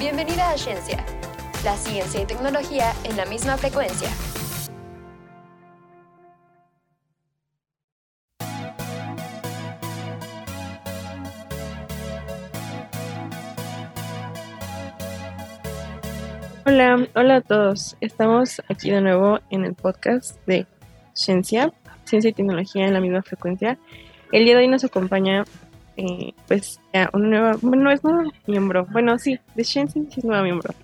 Bienvenida a Ciencia, la ciencia y tecnología en la misma frecuencia. Hola, hola a todos. Estamos aquí de nuevo en el podcast de Ciencia, Ciencia y Tecnología en la misma frecuencia. El día de hoy nos acompaña, eh, pues, ya una nueva, bueno, no es nuevo miembro, bueno, sí, de Ciencia sí es nuevo miembro.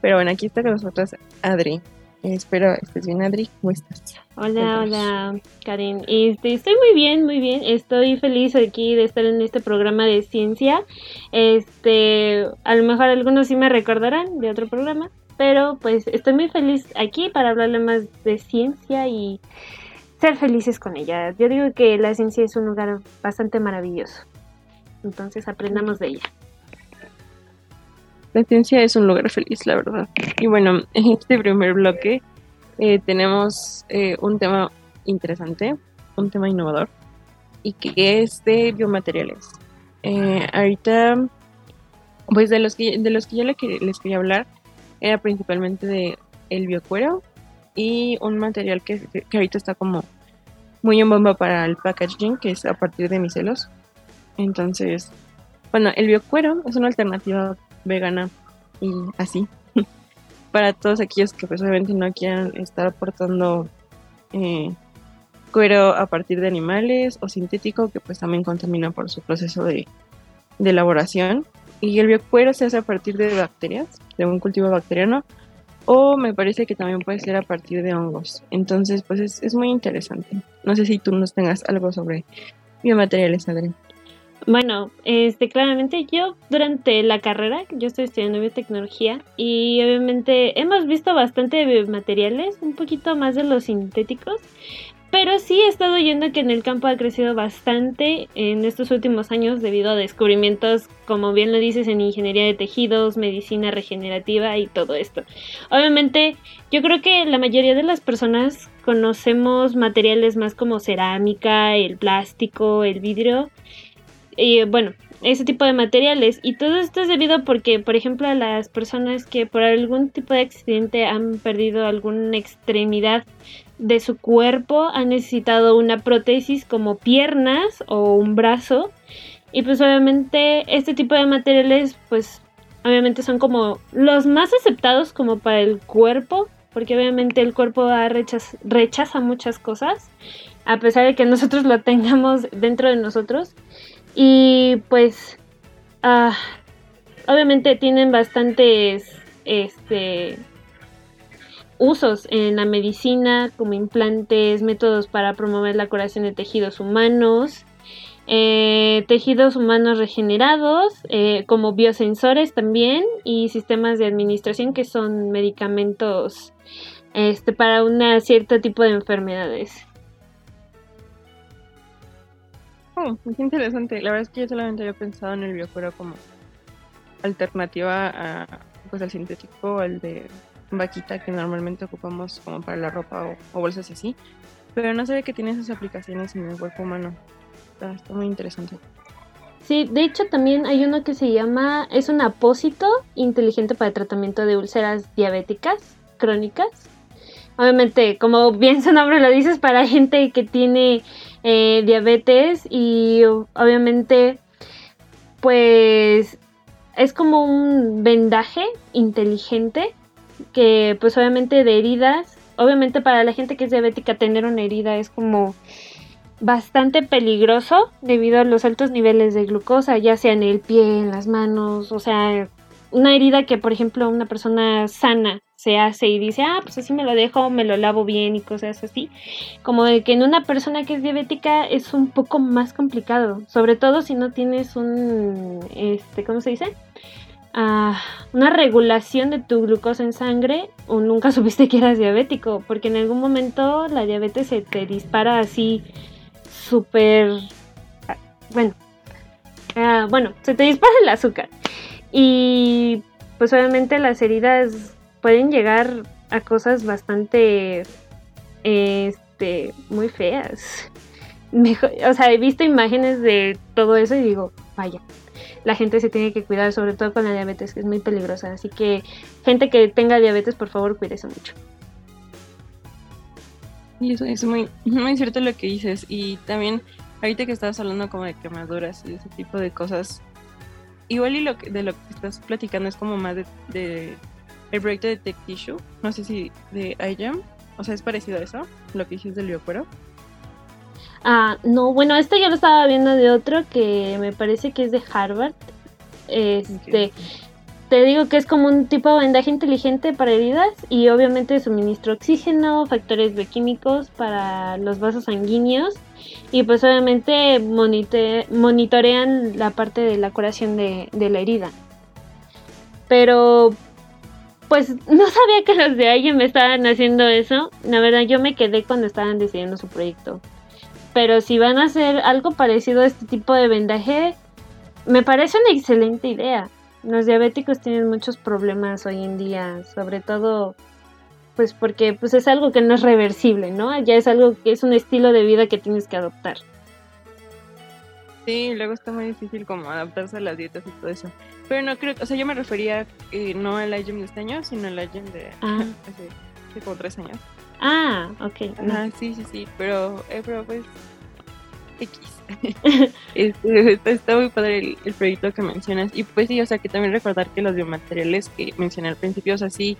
Pero bueno, aquí está con nosotros Adri. Eh, espero estés bien, Adri. ¿Cómo estás? Hola, hola, Karen. Este, estoy muy bien, muy bien. Estoy feliz aquí de estar en este programa de ciencia. Este, a lo mejor algunos sí me recordarán de otro programa, pero pues estoy muy feliz aquí para hablarle más de ciencia y ser felices con ella. Yo digo que la ciencia es un lugar bastante maravilloso. Entonces aprendamos de ella. La ciencia es un lugar feliz, la verdad. Y bueno, en este primer bloque eh, tenemos eh, un tema interesante, un tema innovador, y que es de biomateriales. Eh, ahorita, pues de los que, de los que yo les quería hablar, era principalmente de el biocuero y un material que, que, ahorita está como muy en bomba para el packaging, que es a partir de micelos. Entonces, bueno, el biocuero es una alternativa vegana y así. Para todos aquellos que pues obviamente no quieran estar aportando eh, cuero a partir de animales o sintético que pues también contamina por su proceso de, elaboración. Y el biocuero se hace a partir de bacterias de un cultivo bacteriano o me parece que también puede ser a partir de hongos. Entonces pues es, es muy interesante. No sé si tú nos tengas algo sobre biomateriales Adri bueno, este, claramente yo durante la carrera, yo estoy estudiando biotecnología y obviamente hemos visto bastante biomateriales, un poquito más de los sintéticos, pero sí he estado oyendo que en el campo ha crecido bastante en estos últimos años debido a descubrimientos, como bien lo dices, en ingeniería de tejidos, medicina regenerativa y todo esto. Obviamente, yo creo que la mayoría de las personas conocemos materiales más como cerámica, el plástico, el vidrio y bueno, ese tipo de materiales. Y todo esto es debido porque, por ejemplo, a las personas que por algún tipo de accidente han perdido alguna extremidad de su cuerpo, han necesitado una prótesis como piernas o un brazo. Y pues obviamente este tipo de materiales pues obviamente son como los más aceptados como para el cuerpo. Porque obviamente el cuerpo rechaza muchas cosas. A pesar de que nosotros lo tengamos dentro de nosotros. Y pues, ah, obviamente tienen bastantes este, usos en la medicina, como implantes, métodos para promover la curación de tejidos humanos, eh, tejidos humanos regenerados, eh, como biosensores también, y sistemas de administración que son medicamentos este, para un cierto tipo de enfermedades. Oh, es interesante. La verdad es que yo solamente había pensado en el biocuero como alternativa a, pues, al sintético, al de vaquita que normalmente ocupamos como para la ropa o, bolsas así. Pero no sabía que tiene esas aplicaciones en el cuerpo humano. Está, muy interesante. Sí, de hecho también hay uno que se llama, es un apósito inteligente para el tratamiento de úlceras diabéticas crónicas. Obviamente, como bien su nombre lo dices, para gente que tiene eh, diabetes y obviamente pues es como un vendaje inteligente que pues obviamente de heridas, obviamente para la gente que es diabética tener una herida es como bastante peligroso debido a los altos niveles de glucosa, ya sea en el pie, en las manos, o sea, una herida que por ejemplo una persona sana se hace y dice, ah, pues así me lo dejo, me lo lavo bien y cosas así. Como de que en una persona que es diabética es un poco más complicado, sobre todo si no tienes un, este, ¿cómo se dice? Ah, una regulación de tu glucosa en sangre o nunca supiste que eras diabético, porque en algún momento la diabetes se te dispara así súper, ah, bueno, ah, bueno, se te dispara el azúcar. Y pues obviamente las heridas pueden llegar a cosas bastante, este, muy feas. o sea, he visto imágenes de todo eso y digo, vaya. la gente se tiene que cuidar, sobre todo con la diabetes, que es muy peligrosa. Así que gente que tenga diabetes, por favor, cuídese mucho. Y eso es muy, muy cierto lo que dices. Y también, ahorita que estabas hablando como de quemaduras y ese tipo de cosas, igual y lo que, de lo que estás platicando es como más de, el proyecto de Tech Tissue, no sé si de iGEM, o sea, es parecido a eso, lo que hiciste del biocuero. Ah, no, bueno, este yo lo estaba viendo de otro que me parece que es de Harvard. Este, te digo que es como un tipo de vendaje inteligente para heridas y obviamente suministro oxígeno, factores bioquímicos para los vasos sanguíneos y pues obviamente monitorean la parte de la curación de, la herida. Pero pues no sabía que los de alguien me estaban haciendo eso. La verdad yo me quedé cuando estaban decidiendo su proyecto. Pero si van a hacer algo parecido a este tipo de vendaje, me parece una excelente idea. Los diabéticos tienen muchos problemas hoy en día, sobre todo pues porque pues es algo que no es reversible, ¿no? Ya es algo que es un estilo de vida que tienes que adoptar. Sí, luego está muy difícil como adaptarse a las dietas y todo eso. Pero no creo, o sea, yo me refería eh, no al IGEM de este año, sino al IGEM de ah. hace, como tres años. Ah, ok. Ah, sí, sí, sí, pero, eh, pero pues X. Este, está, muy padre el, proyecto que mencionas. Y pues sí, o sea, que también recordar que los biomateriales que mencioné al principio, o sea, sí,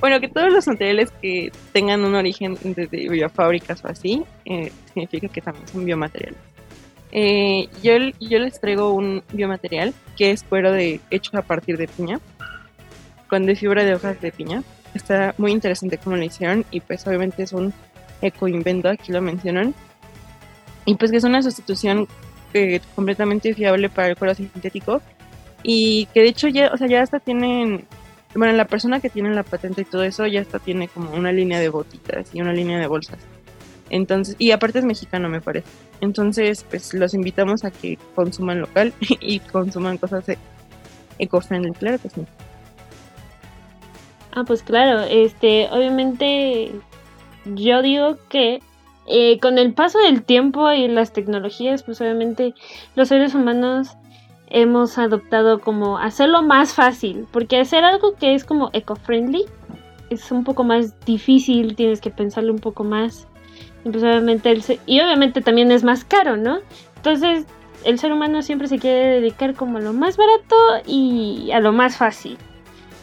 bueno, que todos los materiales que tengan un origen desde biofábricas o así, eh, significa que también son biomateriales. Eh, yo, yo les traigo un biomaterial que es cuero de, hecho a partir de piña, con de fibra de hojas de piña. Está muy interesante cómo lo hicieron y pues obviamente es un ecoinvento, aquí lo mencionan y pues que es una sustitución eh, completamente fiable para el cuero sintético y que de hecho ya, o sea, ya hasta tienen, bueno, la persona que tiene la patente y todo eso ya hasta tiene como una línea de botitas y una línea de bolsas. Entonces, y aparte es mexicano me parece. Entonces, pues los invitamos a que consuman local y consuman cosas eco-friendly, claro que sí. Ah, pues claro, este, obviamente yo digo que eh, con el paso del tiempo y las tecnologías, pues obviamente los seres humanos hemos adoptado como hacerlo más fácil, porque hacer algo que es como eco-friendly es un poco más difícil, tienes que pensarlo un poco más. Y, pues obviamente y obviamente también es más caro, ¿no? Entonces el ser humano siempre se quiere dedicar como a lo más barato y a lo más fácil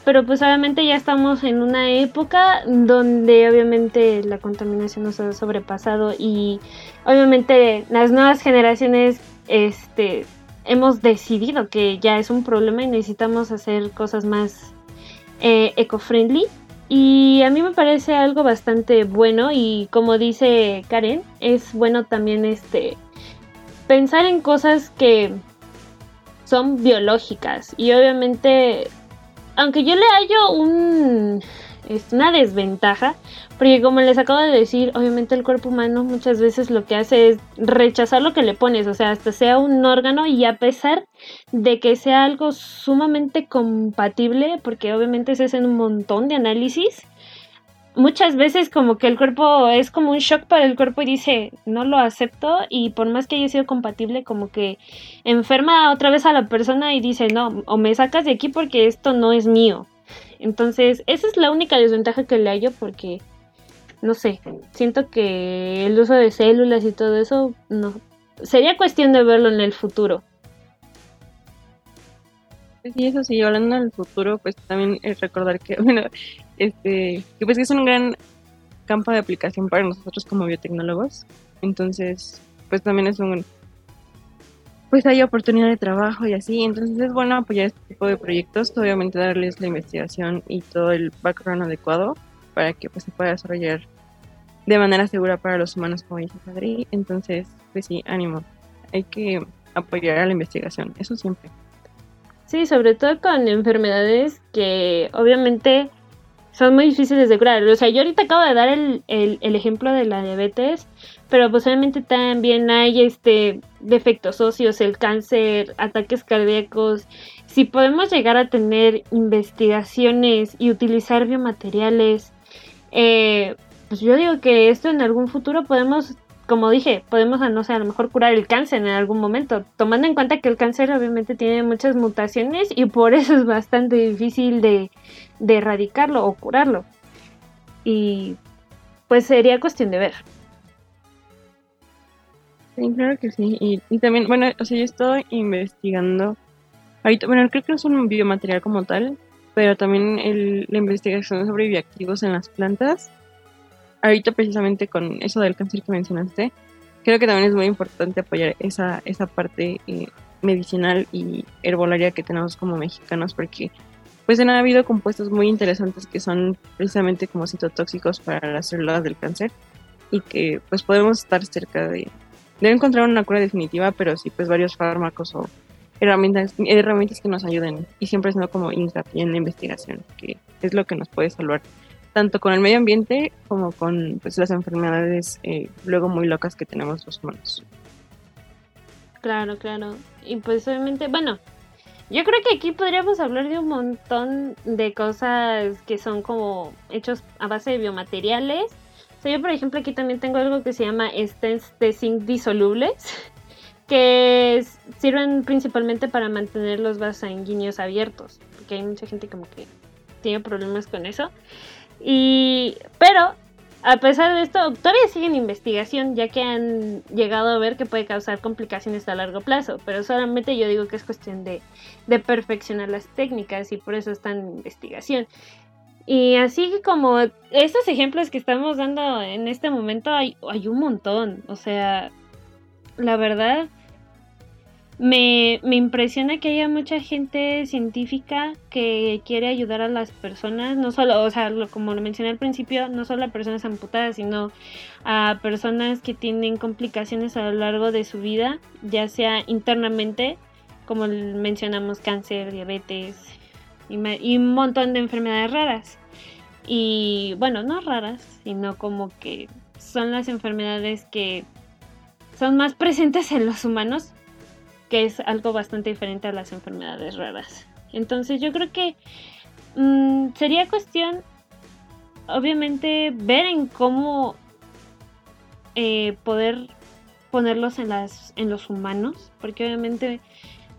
pero pues obviamente ya estamos en una época donde obviamente la contaminación nos ha sobrepasado y obviamente las nuevas generaciones este hemos decidido que ya es un problema y necesitamos hacer cosas más eh, eco-friendly y a mí me parece algo bastante bueno y como dice Karen es bueno también este pensar en cosas que son biológicas y obviamente aunque yo le hallo un, una desventaja, porque como les acabo de decir, obviamente el cuerpo humano muchas veces lo que hace es rechazar lo que le pones, o sea, hasta sea un órgano y a pesar de que sea algo sumamente compatible, porque obviamente se hacen un montón de análisis, muchas veces como que el cuerpo es como un shock para el cuerpo y dice, no lo acepto y por más que haya sido compatible, como que enferma otra vez a la persona y dice, no, o me sacas de aquí porque esto no es mío. Entonces, esa es la única desventaja que le hallo porque, no sé, siento que el uso de células y todo eso, no. Sería cuestión de verlo en el futuro. Sí, eso sí, hablando del futuro, pues también es recordar que, bueno, este, que pues es un gran campo de aplicación para nosotros como biotecnólogos. Entonces, pues también es un, pues hay oportunidad de trabajo y así. Entonces es bueno apoyar este tipo de proyectos, obviamente darles la investigación y todo el background adecuado para que pues se pueda desarrollar de manera segura para los humanos, como dice Adri. Entonces, pues sí, ánimo. Hay que apoyar a la investigación, eso siempre. Sí, sobre todo con enfermedades que obviamente son muy difíciles de curar. O sea, yo ahorita acabo de dar el, ejemplo de la diabetes, pero posiblemente también hay este defectos óseos, el cáncer, ataques cardíacos. Si podemos llegar a tener investigaciones y utilizar biomateriales, eh, pues yo digo que esto en algún futuro podemos como dije, podemos, no sé, a lo mejor curar el cáncer en algún momento, tomando en cuenta que el cáncer obviamente tiene muchas mutaciones y por eso es bastante difícil de, erradicarlo o curarlo. Y pues sería cuestión de ver. Sí, claro que sí. Y, y también, bueno, o sea, yo estoy investigando. Ahorita, bueno, creo que no es un biomaterial como tal, pero también el, la investigación sobre bioactivos en las plantas ahorita precisamente con eso del cáncer que mencionaste, creo que también es muy importante apoyar esa, esa parte eh, medicinal y herbolaria que tenemos como mexicanos porque pues han habido compuestos muy interesantes que son precisamente como citotóxicos para las células del cáncer y que pues podemos estar cerca de, de encontrar una cura definitiva, pero sí pues varios fármacos o herramientas, herramientas que nos ayuden y siempre siendo como hincapié en la investigación, que es lo que nos puede salvar tanto con el medio ambiente como con pues, las enfermedades eh, luego muy locas que tenemos los humanos. Claro, claro. Y pues obviamente, bueno, yo creo que aquí podríamos hablar de un montón de cosas que son como hechos a base de biomateriales. O sea, yo por ejemplo aquí también tengo algo que se llama stents de zinc disolubles, que sirven principalmente para mantener los vasos sanguíneos abiertos, porque hay mucha gente como que tiene problemas con eso. Y, pero, a pesar de esto, todavía siguen investigación, ya que han llegado a ver que puede causar complicaciones a largo plazo. Pero solamente yo digo que es cuestión de, perfeccionar las técnicas y por eso está en investigación. Y así como estos ejemplos que estamos dando en este momento, hay un montón. O sea, la verdad, me, me, impresiona que haya mucha gente científica que quiere ayudar a las personas, no solo, o sea, como lo mencioné al principio, no solo a personas amputadas, sino a personas que tienen complicaciones a lo largo de su vida, ya sea internamente, como mencionamos, cáncer, diabetes y, y un montón de enfermedades raras. Y bueno, no raras, sino como que son las enfermedades que son más presentes en los humanos que es algo bastante diferente a las enfermedades raras. Entonces yo creo que mm, sería cuestión, obviamente, ver en cómo eh, poder ponerlos en, las, en los humanos, porque obviamente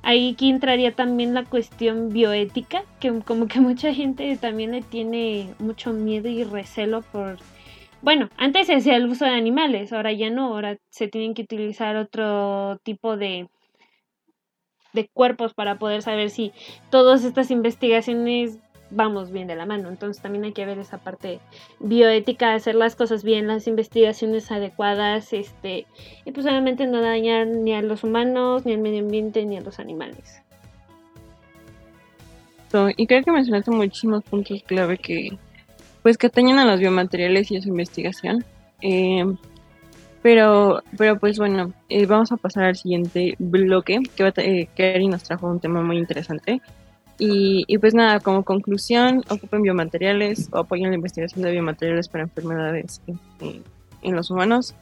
ahí aquí entraría también la cuestión bioética, que como que mucha gente también le tiene mucho miedo y recelo por... Bueno, antes se hacía el uso de animales, ahora ya no, ahora se tienen que utilizar otro tipo de, de cuerpos para poder saber si todas estas investigaciones vamos bien de la mano. Entonces también hay que ver esa parte bioética, hacer las cosas bien, las investigaciones adecuadas, este, y pues obviamente no dañar ni a los humanos, ni al medio ambiente, ni a los animales. y creo que mencionaste muchísimos puntos clave que pues que atañen a los biomateriales y a su investigación. Eh, pero, pero pues bueno, eh, vamos a pasar al siguiente bloque, que va eh, nos trajo un tema muy interesante. Y, y, pues nada, como conclusión, ocupen biomateriales o apoyen la investigación de biomateriales para enfermedades en los humanos.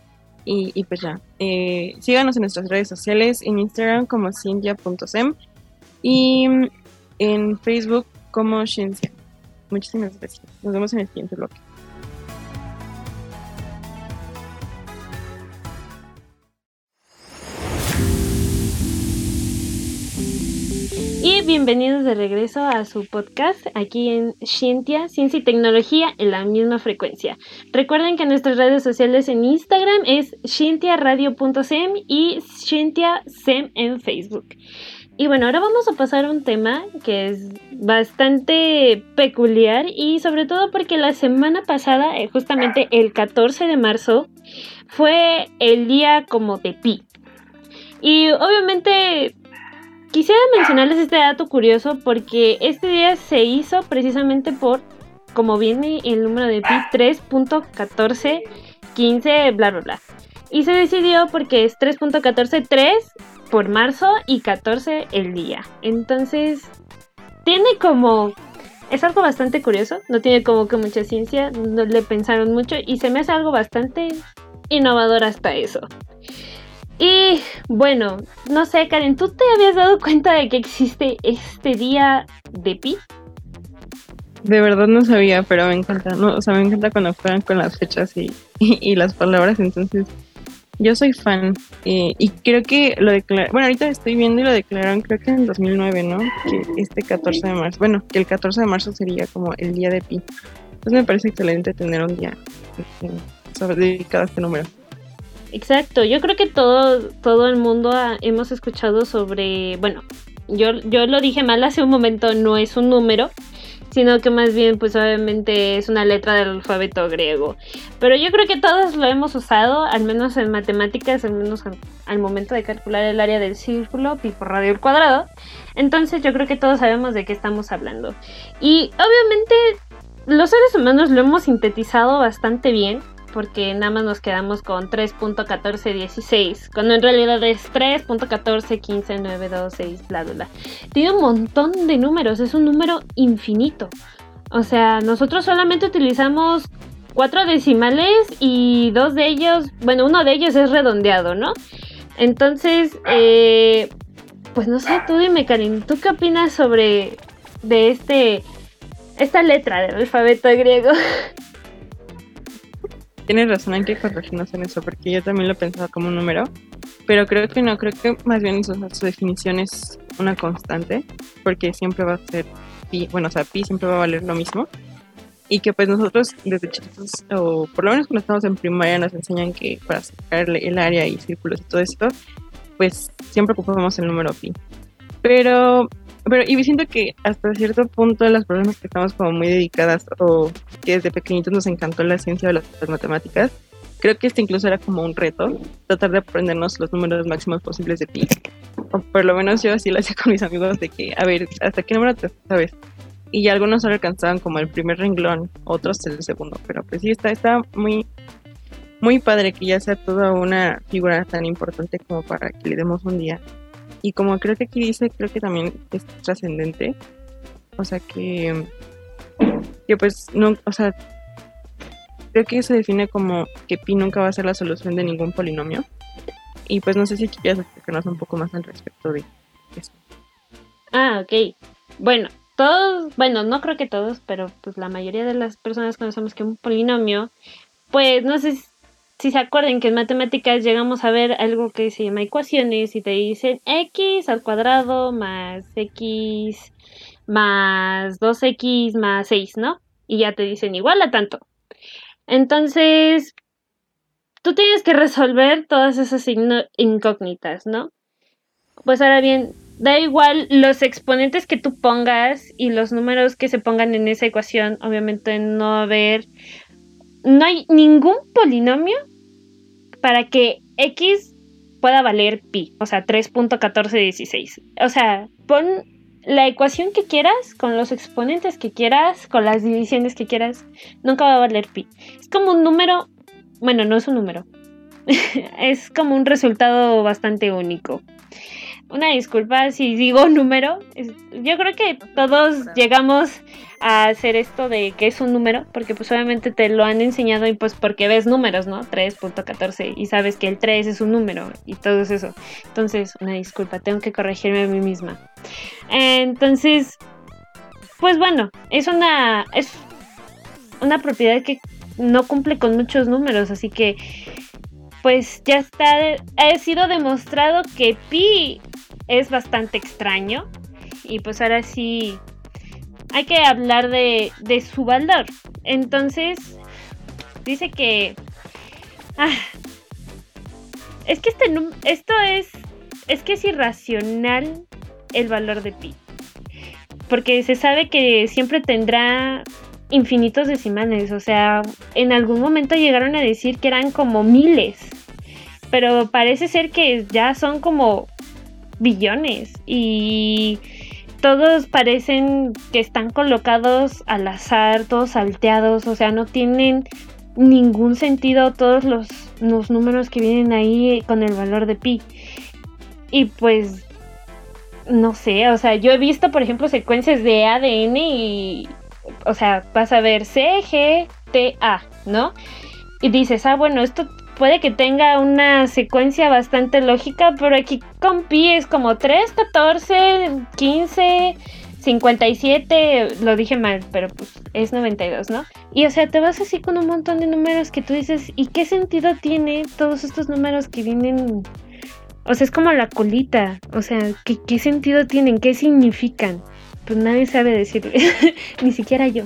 Y, y pues ya, eh, síganos en nuestras redes sociales, en Instagram como ciencia.sem y en Facebook como Ciencia. Muchísimas gracias. Nos vemos en el siguiente bloque. Bienvenidos de regreso a su podcast aquí en Scientia, Ciencia y Tecnología en la misma frecuencia. Recuerden que nuestras redes sociales en Instagram es scientiaradio.sem y scientiasem en Facebook. Y bueno, ahora vamos a pasar a un tema que es bastante peculiar y sobre todo porque la semana pasada, eh, justamente el 14 de marzo, fue el día como de pi. Y obviamente Quisiera mencionarles este dato curioso porque este día se hizo precisamente por, como viene el número de pi, 3.1415, bla, bla, bla. Y se decidió porque es 3.143 por marzo y 14 el día. Entonces, tiene como... Es algo bastante curioso, no tiene como que mucha ciencia, no le pensaron mucho y se me hace algo bastante innovador hasta eso. Y bueno, no sé, Karen, ¿tú te habías dado cuenta de que existe este día de Pi? De verdad no sabía, pero me encanta, no, o sea, me encanta cuando juegan con las fechas y, las palabras, entonces Yo soy fan eh, y creo que lo declararon, bueno, ahorita estoy viendo y lo declararon creo que en 2009, ¿no? Que este 14 de marzo, bueno, que el 14 de marzo sería como el día de Pi. Entonces me parece excelente tener un día eh, dedicado a este número. Exacto, yo creo que todo, todo el mundo hemos escuchado sobre, bueno, yo, yo lo dije mal hace un momento, no es un número, sino que más bien pues obviamente es una letra del alfabeto griego. Pero yo creo que todos lo hemos usado, al menos en matemáticas, al menos al, momento de calcular el área del círculo, pi por radio al cuadrado. Entonces yo creo que todos sabemos de qué estamos hablando. Y obviamente los seres humanos lo hemos sintetizado bastante bien porque nada más nos quedamos con 3.1416, cuando en realidad es 3.141592, bla, bla, bla. Tiene un montón de números, es un número infinito. O sea, nosotros solamente utilizamos cuatro decimales y dos de ellos, bueno, uno de ellos es redondeado, ¿no? Entonces, eh, pues no sé, tú dime, Karin, ¿tú qué opinas sobre de este esta letra del alfabeto griego? tienes razón, hay que corregirnos en eso, porque yo también lo pensaba como un número, pero creo que no, creo que más bien su, definición es una constante, porque siempre va a ser pi, bueno, o sea, pi siempre va a valer lo mismo, y que pues nosotros desde chiquitos, o por lo menos cuando estamos en primaria, nos enseñan que para sacar el área y círculos y todo esto, pues siempre ocupamos el número pi. Pero pero y siento que hasta cierto punto las personas que estamos como muy dedicadas o que desde pequeñitos nos encantó la ciencia o las, matemáticas, creo que este incluso era como un reto, tratar de aprendernos los números máximos posibles de pi. O por lo menos yo así lo hacía con mis amigos de que, a ver, ¿hasta qué número te sabes? Y algunos solo alcanzaban como el primer renglón, otros el segundo, pero pues sí, está, está muy, muy padre que ya sea toda una figura tan importante como para que le demos un día y como creo que aquí dice, creo que también es trascendente. O sea que, que pues no, o sea, creo que se define como que pi nunca va a ser la solución de ningún polinomio. Y pues no sé si quieres explicarnos un poco más al respecto de eso. Ah, ok. Bueno, todos, bueno, no creo que todos, pero pues la mayoría de las personas conocemos que un polinomio, pues no sé si se acuerdan que en matemáticas llegamos a ver algo que se llama ecuaciones y te dicen x al cuadrado más x más 2x más 6, ¿no? Y ya te dicen igual a tanto. Entonces, tú tienes que resolver todas esas incógnitas, ¿no? Pues ahora bien, da igual los exponentes que tú pongas y los números que se pongan en esa ecuación, obviamente no va a haber no hay ningún polinomio para que x pueda valer pi, o sea, 3.1416. O sea, pon la ecuación que quieras, con los exponentes que quieras, con las divisiones que quieras, nunca va a valer pi. Es como un número, bueno, no es un número, es como un resultado bastante único. Una disculpa si digo número, yo creo que todos llegamos a hacer esto de que es un número, porque pues obviamente te lo han enseñado y pues porque ves números, ¿no? 3.14 y sabes que el 3 es un número y todo eso. Entonces, una disculpa, tengo que corregirme a mí misma. Entonces, pues bueno, es una es una propiedad que no cumple con muchos números, así que pues ya está ha sido demostrado que pi es bastante extraño y pues ahora sí hay que hablar de, su valor. Entonces, dice que... Ah, es que este, esto es... Es que es irracional el valor de pi. Porque se sabe que siempre tendrá infinitos decimales. O sea, en algún momento llegaron a decir que eran como miles. Pero parece ser que ya son como billones. Y todos parecen que están colocados al azar, todos salteados, o sea, no tienen ningún sentido todos los, números que vienen ahí con el valor de pi. Y pues, no sé, o sea, yo he visto, por ejemplo, secuencias de ADN y, o sea, vas a ver C, G, T, A, ¿no? Y dices, ah, bueno, esto puede que tenga una secuencia bastante lógica, pero aquí con pi es como 3, 14, 15, 57, lo dije mal, pero pues es 92, ¿no? Y o sea, te vas así con un montón de números que tú dices, ¿y qué sentido tiene todos estos números que vienen? O sea, es como la colita, o sea, ¿qué, qué sentido tienen? ¿Qué significan? Pues nadie sabe decirle, ni siquiera yo.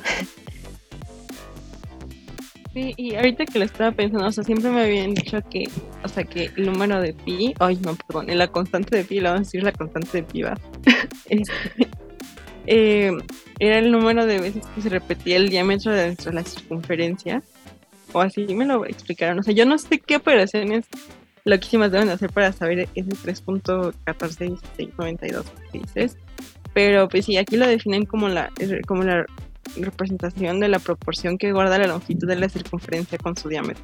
Sí, y ahorita que lo estaba pensando, o sea, siempre me habían dicho que, o sea, que el número de pi, ay, no, perdón, la constante de pi, la vamos a decir la constante de pi, va. Este, eh, era el número de veces que se repetía el diámetro de la circunferencia, o así me lo explicaron. O sea, yo no sé qué operaciones loquísimas deben hacer para saber ese 3.141692 que dices, pero pues sí, aquí lo definen como la, como la representación de la proporción que guarda la longitud de la circunferencia con su diámetro.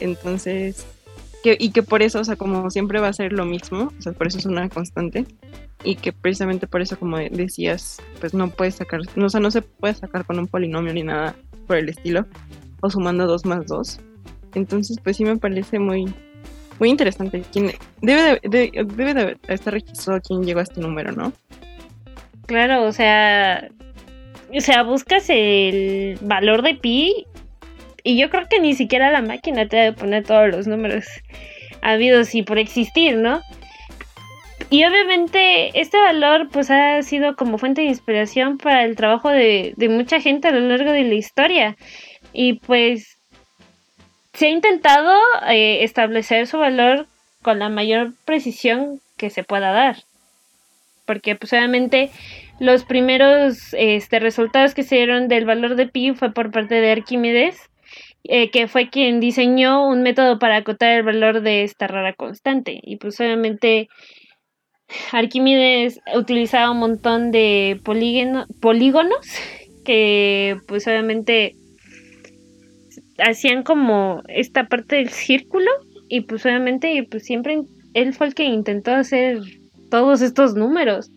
Entonces, que, y que por eso, o sea, como siempre va a ser lo mismo, o sea, por eso es una constante, y que precisamente por eso, como decías, pues no puedes sacar, no, o sea, no se puede sacar con un polinomio ni nada por el estilo, o sumando 2 más 2. Entonces, pues sí me parece muy, muy interesante. ¿Quién, debe, de, debe de estar registrado quién llegó a este número, ¿no? Claro, o sea, o sea, buscas el valor de pi y yo creo que ni siquiera la máquina te debe poner todos los números habidos y por existir, ¿no? Y obviamente este valor pues ha sido como fuente de inspiración para el trabajo de, mucha gente a lo largo de la historia. Y pues se ha intentado eh, establecer su valor con la mayor precisión que se pueda dar. Porque pues obviamente los primeros este, resultados que se dieron del valor de pi fue por parte de Arquímedes, eh, que fue quien diseñó un método para acotar el valor de esta rara constante. Y pues obviamente Arquímedes utilizaba un montón de polígonos que pues obviamente hacían como esta parte del círculo y pues obviamente pues siempre él fue el que intentó hacer todos estos números.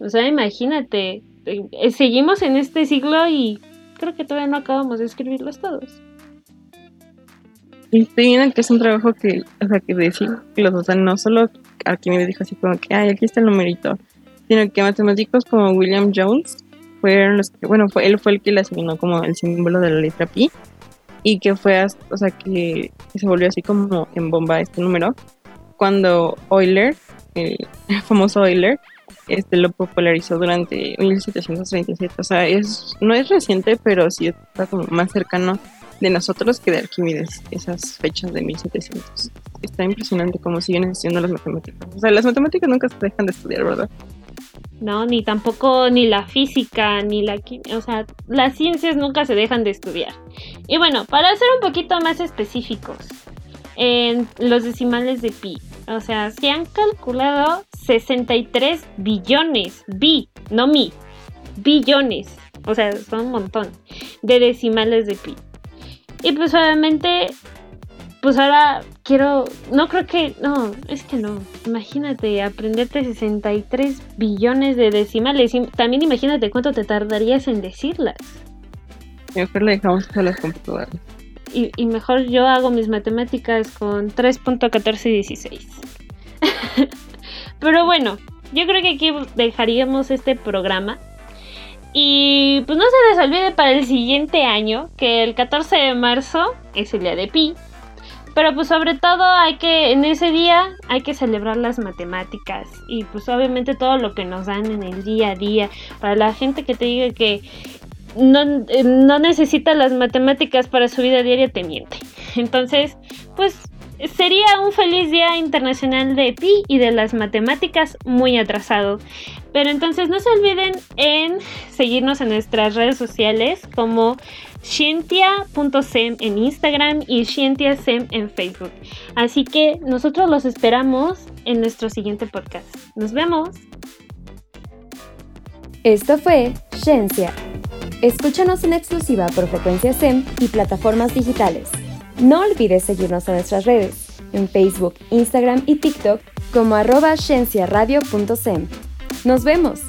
O sea, imagínate, eh, seguimos en este siglo y creo que todavía no acabamos de escribirlos todos. Viendo que es un trabajo que, o sea, que decir los, o sea, no solo aquí me dijo así como que, ay, aquí está el numerito, sino que matemáticos como William Jones fueron los que, bueno, fue, él fue el que le asignó como el símbolo de la letra pi y que fue, o sea, que, se volvió así como en bomba este número cuando Euler, el famoso Euler, este lo popularizó durante 1737. O sea, es, no es reciente, pero sí está como más cercano de nosotros que de Arquímedes, esas fechas de 1700. Está impresionante cómo siguen estudiando las matemáticas. O sea, las matemáticas nunca se dejan de estudiar, ¿verdad? No, ni tampoco ni la física, ni la química, o sea, las ciencias nunca se dejan de estudiar. Y bueno, para ser un poquito más específicos, en los decimales de pi, o sea, se han calculado 63 billones, bi, no mi, billones, o sea, son un montón de decimales de pi. Y pues obviamente, pues ahora quiero, no creo que, no, es que no, imagínate aprenderte 63 billones de decimales y también imagínate cuánto te tardarías en decirlas. Mejor le dejamos a las computadoras. Y, y mejor yo hago mis matemáticas con 3.1416. Pero bueno, yo creo que aquí dejaríamos este programa. Y pues no se les olvide para el siguiente año que el 14 de marzo es el día de Pi. Pero pues sobre todo hay que, en ese día hay que celebrar las matemáticas y pues obviamente todo lo que nos dan en el día a día. Para la gente que te diga que no, eh, no necesita las matemáticas para su vida diaria, te miente. Entonces, pues sería un feliz día internacional de pi y de las matemáticas muy atrasado. Pero entonces no se olviden en seguirnos en nuestras redes sociales como scientia.sem en Instagram y scientiasem en Facebook. Así que nosotros los esperamos en nuestro siguiente podcast. Nos vemos. Esto fue Ciencia. Escúchanos en exclusiva por frecuencia SEM y plataformas digitales. No olvides seguirnos en nuestras redes, en Facebook, Instagram y TikTok como arroba Nos vemos.